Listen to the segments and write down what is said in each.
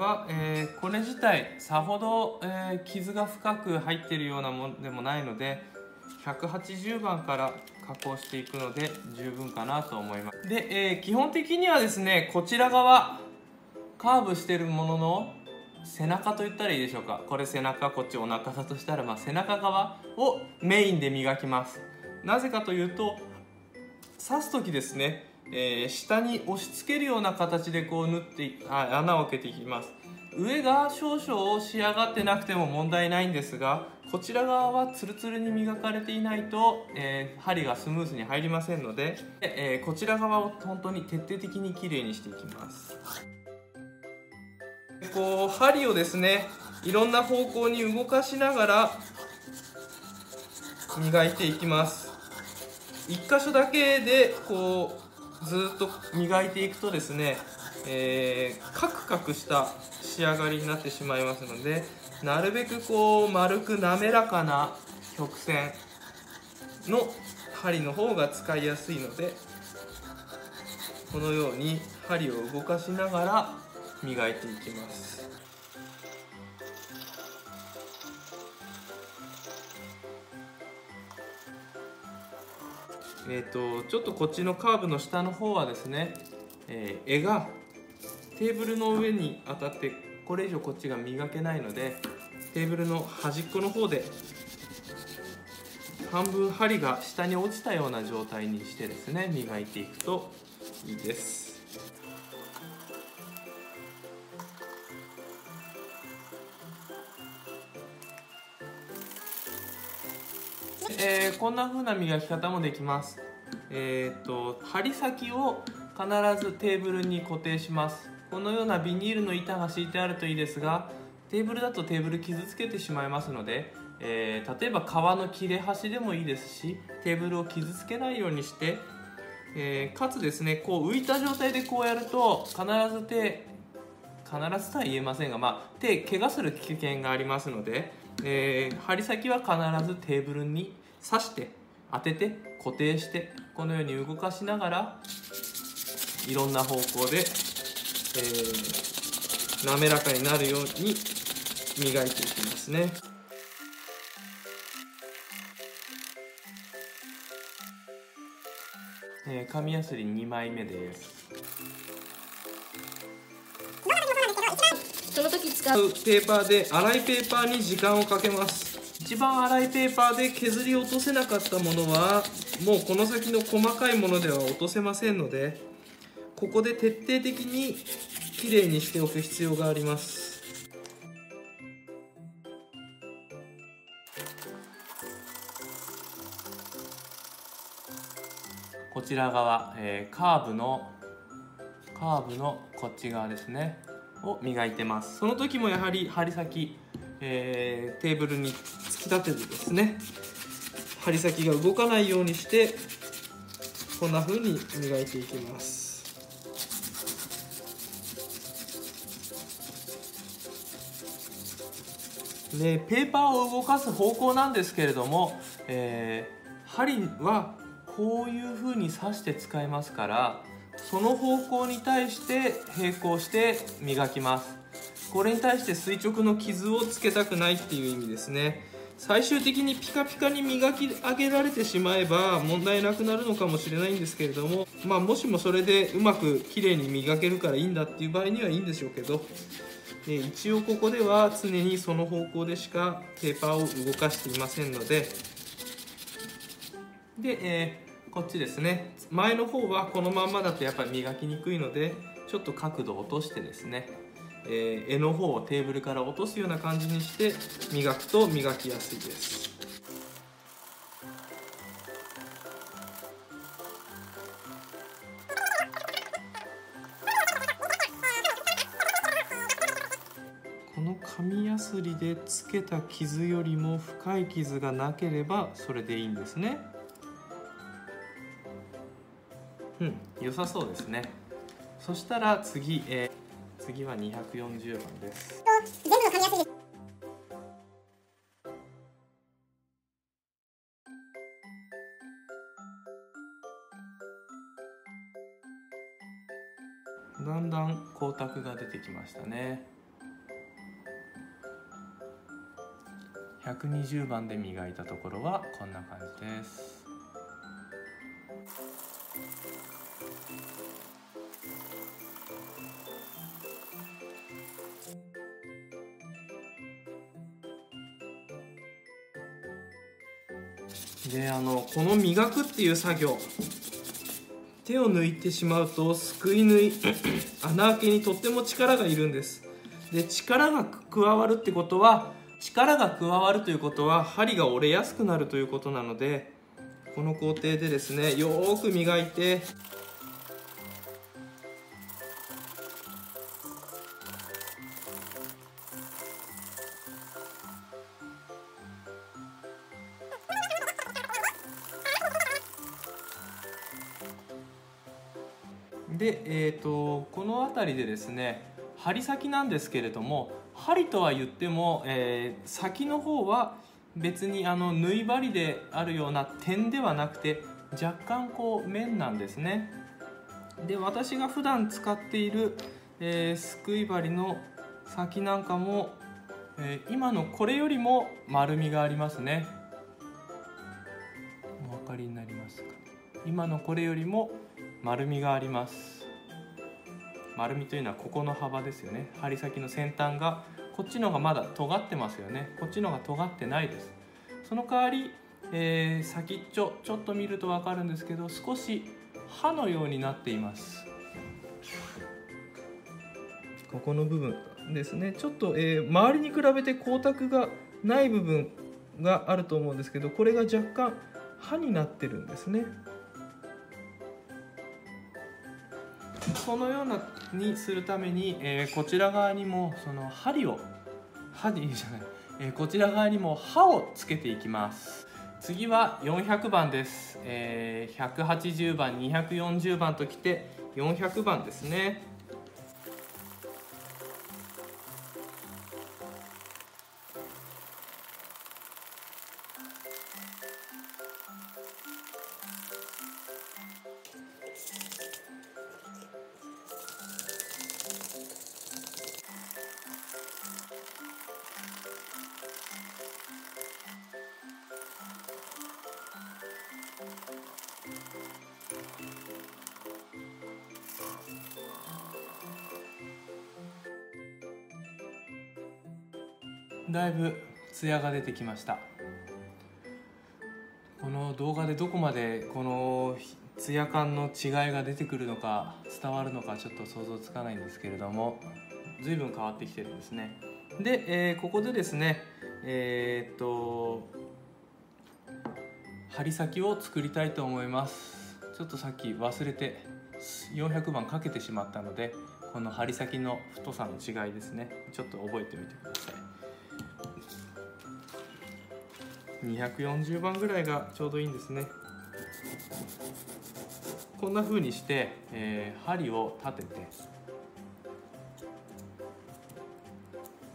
は、えー、これ自体さほど、えー、傷が深く入ってるようなものでもないので180番から加工していくので十分かなと思います。で、えー、基本的にはですねこちら側カーブしてるものの背中と言ったらいいでしょうか。これ背中こっちお腹だとしたら、まあ、背中側をメインで磨きます。なぜかというと刺す時ですね、えー、下に押し付けるような形でこう縫ってあ穴を開けていきます。上が少々仕上がってなくても問題ないんですがこちら側はツルツルに磨かれていないと、えー、針がスムーズに入りませんので、えー、こちら側を本当に徹底的にきれいにしていきます。こう針をですねいろんな方向に動かしながら磨いていきます。1箇所だけでこうずっと磨いていくとですね、えー、カクカクした仕上がりになってしまいますのでなるべくこう丸く滑らかな曲線の針の方が使いやすいのでこのように針を動かしながら磨いていきます。えーと、ちょっとこっちのカーブの下の方はですね、えー、絵がテーブルの上に当たってこれ以上こっちが磨けないのでテーブルの端っこの方で半分針が下に落ちたような状態にしてですね磨いていくといいです。えー、こんな風な磨き方もできます。えっ、と針先を必ずテーブルに固定します。このようなビニールの板が敷いてあるといいですがテーブルだとテーブル傷つけてしまいますので、えー、例えば革の切れ端でもいいですしテーブルを傷つけないようにして、えー、かつですねこう浮いた状態でこうやると必ず手必ずとは言えませんが、まあ、手怪我する危険がありますので、えー、針先は必ずテーブルに刺して当てて固定してこのように動かしながらいろんな方向で、えー、滑らかになるように磨いていきますね。えー、紙やすり2枚目です。使うペーパーで粗いペーパーに時間をかけます。一番粗いペーパーで削り落とせなかったものはもうこの先の細かいものでは落とせませんのでここで徹底的にきれいにしておく必要があります。こちら側、えー、カーブのカーブのこっち側ですね。を磨いてます。その時もやはり針先えー、テーブルに突き立ててですね針先が動かないようにしてこんな風に磨いていきます。でペーパーを動かす方向なんですけれども、えー、針はこういう風に刺して使いますからその方向に対して並行して磨きます。これに対して垂直の傷をつけたくないっていう意味ですね。最終的にピカピカに磨き上げられてしまえば問題なくなるのかもしれないんですけれども、まあ、もしもそれでうまく綺麗に磨けるからいいんだっていう場合にはいいんでしょうけど。え一応ここでは常にその方向でしかペーパーを動かしていませんので。で、えー、こっちですね。前の方はこのまんまだとやっぱり磨きにくいのでちょっと角度を落としてですねえー、絵の方をテーブルから落とすような感じにして磨くと磨きやすいです。この紙やすりでつけた傷よりも深い傷がなければそれでいいんですね。うん。良さそうですね。そしたら次、えー、次は240番です全部の噛みやす。いだんだん光沢が出てきましたね。120番で磨いたところはこんな感じです。であのこの磨くっていう作業手を抜いてしまうとすくい縫い 穴開けにとっても力がいるんです。で力が加わるってことは力が加わるということは針が折れやすくなるということなのでこの工程でですねよーく磨いてで、えーと、この辺りでですね針先なんですけれども針とは言っても、えー、先の方は別にあの縫い針であるような点ではなくて若干こう面なんですね。で私が普段使っている、えー、すくい針の先なんかも、えー、今のこれよりも丸みがありますね。お分かりになりますか？今のこれよりも丸みがあります。丸みというのはここの幅ですよね。針先の先端がこっちの方がまだ尖ってますよね。こっちの方が尖ってないです。その代わり、えー、先っちょちょっと見ると分かるんですけど少し刃のようになっています。ここの部分ですね。ちょっと、えー、周りに比べて光沢がない部分があると思うんですけどこれが若干刃になってるんですね。そのようなにするために、えー、こちら側にもその針を針じゃない、えー、こちら側にも刃をつけていきます。次は400番です、えー、180番240番ときて400番ですね。だいぶツヤが出てきました。この動画でどこまでこのツヤ感の違いが出てくるのか伝わるのかちょっと想像つかないんですけれども随分変わってきてるんですね。で、えー、ここでですねえー、っと針先を作りたいと思います。ちょっとさっき忘れて400番かけてしまったのでこの針先の太さの違いですね。ちょっと覚えてみてください。240番ぐらいがちょうどいいんですね。こんな風にして、えー、針を立てて。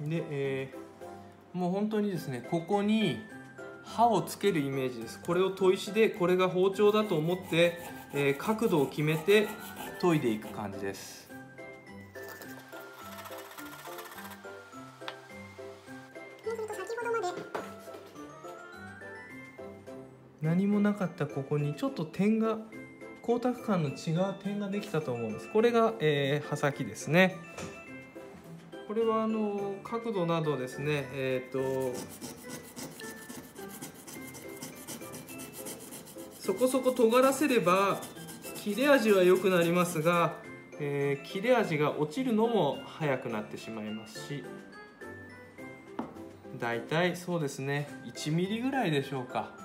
で、えー、もう本当にですねここに刃をつけるイメージです。これを砥石でこれが包丁だと思って、えー、角度を決めて研いでいく感じです。何もなかったここにちょっと点が光沢感の違う点ができたと思うんです。これが、えー、刃先ですね。これはあの角度などですねえっ、ー、とそこそこ尖らせれば切れ味は良くなりますが、えー、切れ味が落ちるのも早くなってしまいますしだいたいそうですね 1mm ぐらいでしょうか。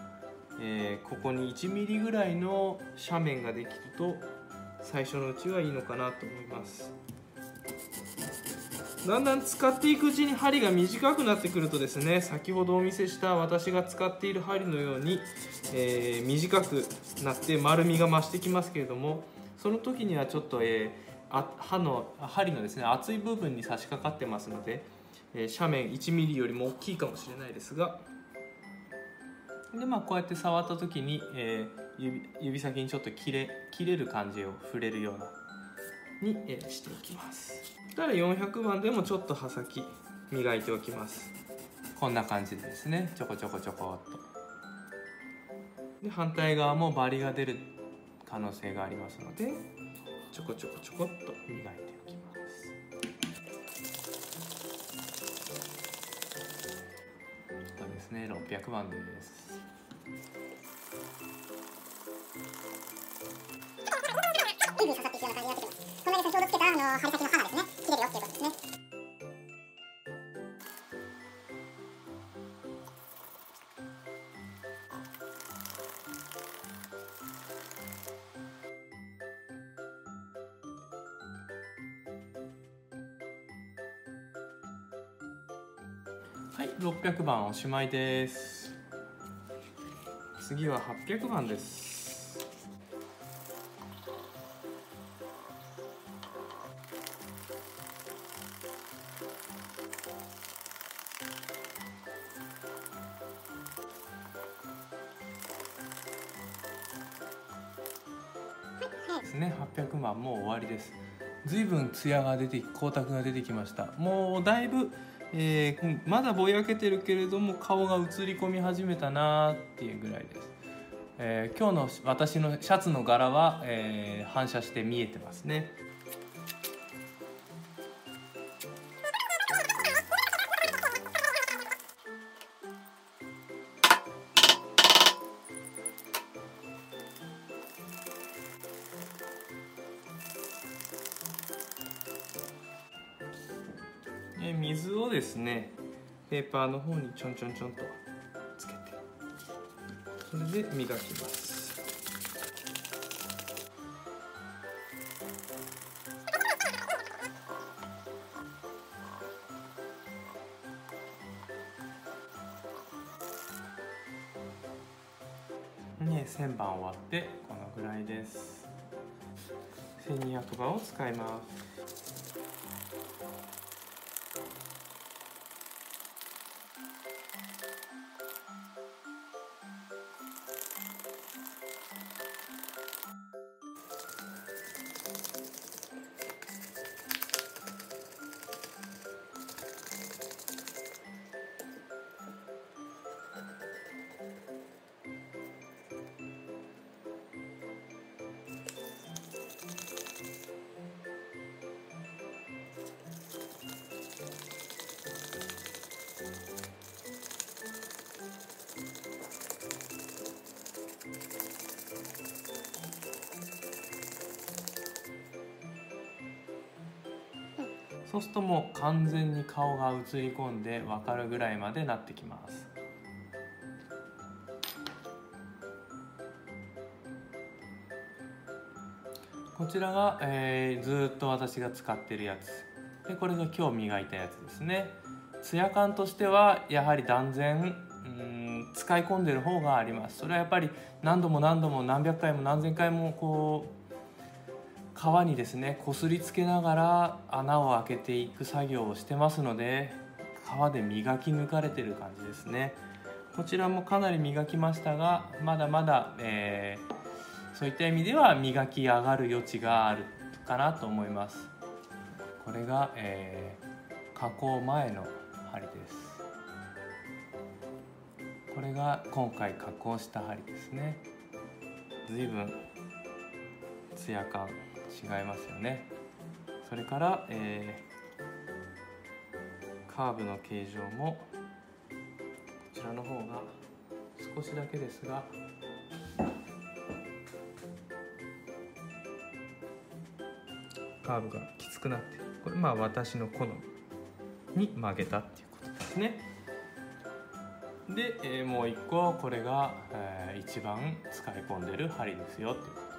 えー、ここに 1mm ぐらいの斜面ができると最初のうちはいいのかなと思います。だんだん使っていくうちに針が短くなってくるとですね先ほどお見せした私が使っている針のように、えー、短くなって丸みが増してきますけれどもその時にはちょっと、えー、あ刃の針のですね厚い部分に差し掛かってますので、えー、斜面 1mm よりも大きいかもしれないですがでまあこうやって触った時に、えー、指指先にちょっと切れ切れる感じを触れるようなに、え、しておきます。たら400番でもちょっと刃先磨いておきます。こんな感じでですね。ちょこちょこちょこっと。で反対側もバリが出る可能性がありますのでちょこちょこちょこっと磨いておきます。これですね。600番です。指に刺さっていくような感じになってきます。こんなに先ほどつけたあの針先の刃600番おしまいです。次は800番です。ですね。800番もう終わりです。随分ツヤが出て光沢が出てきました。もうだいぶ、えーまだぼやけてるけれども顔が映り込み始めたなっていうぐらいです、えー今日の私のシャツの柄は、えー反射して見えてますね。え水をですねペーパーの方にちょんちょんちょんとつけてそれで磨きます。ね1000番終わってこのぐらいです。1200番を使います。そうするともう完全に顔が映り込んで分かるぐらいまでなってきます。こちらが、えーずっと私が使ってるやつ。でこれが今日磨いたやつですね。ツヤ感としてはやはり断然うん使い込んでる方があります。それはやっぱり何度も何度も何百回も何千回もこう皮にですねこすりつけながら穴を開けていく作業をしてますので皮で磨き抜かれてる感じですね。こちらもかなり磨きましたがまだまだ、えーそういった意味では磨き上がる余地があるかなと思います。これが、えー加工前の針です。これが今回加工した針ですね。随分ツヤ感違いますよね。それから、えーカーブの形状もこちらの方が少しだけですがカーブがきつくなってこれまあ私の好みに曲げたっていうことですね。で、えーもう一個これが、えー一番使い込んでる針ですよっていう。こと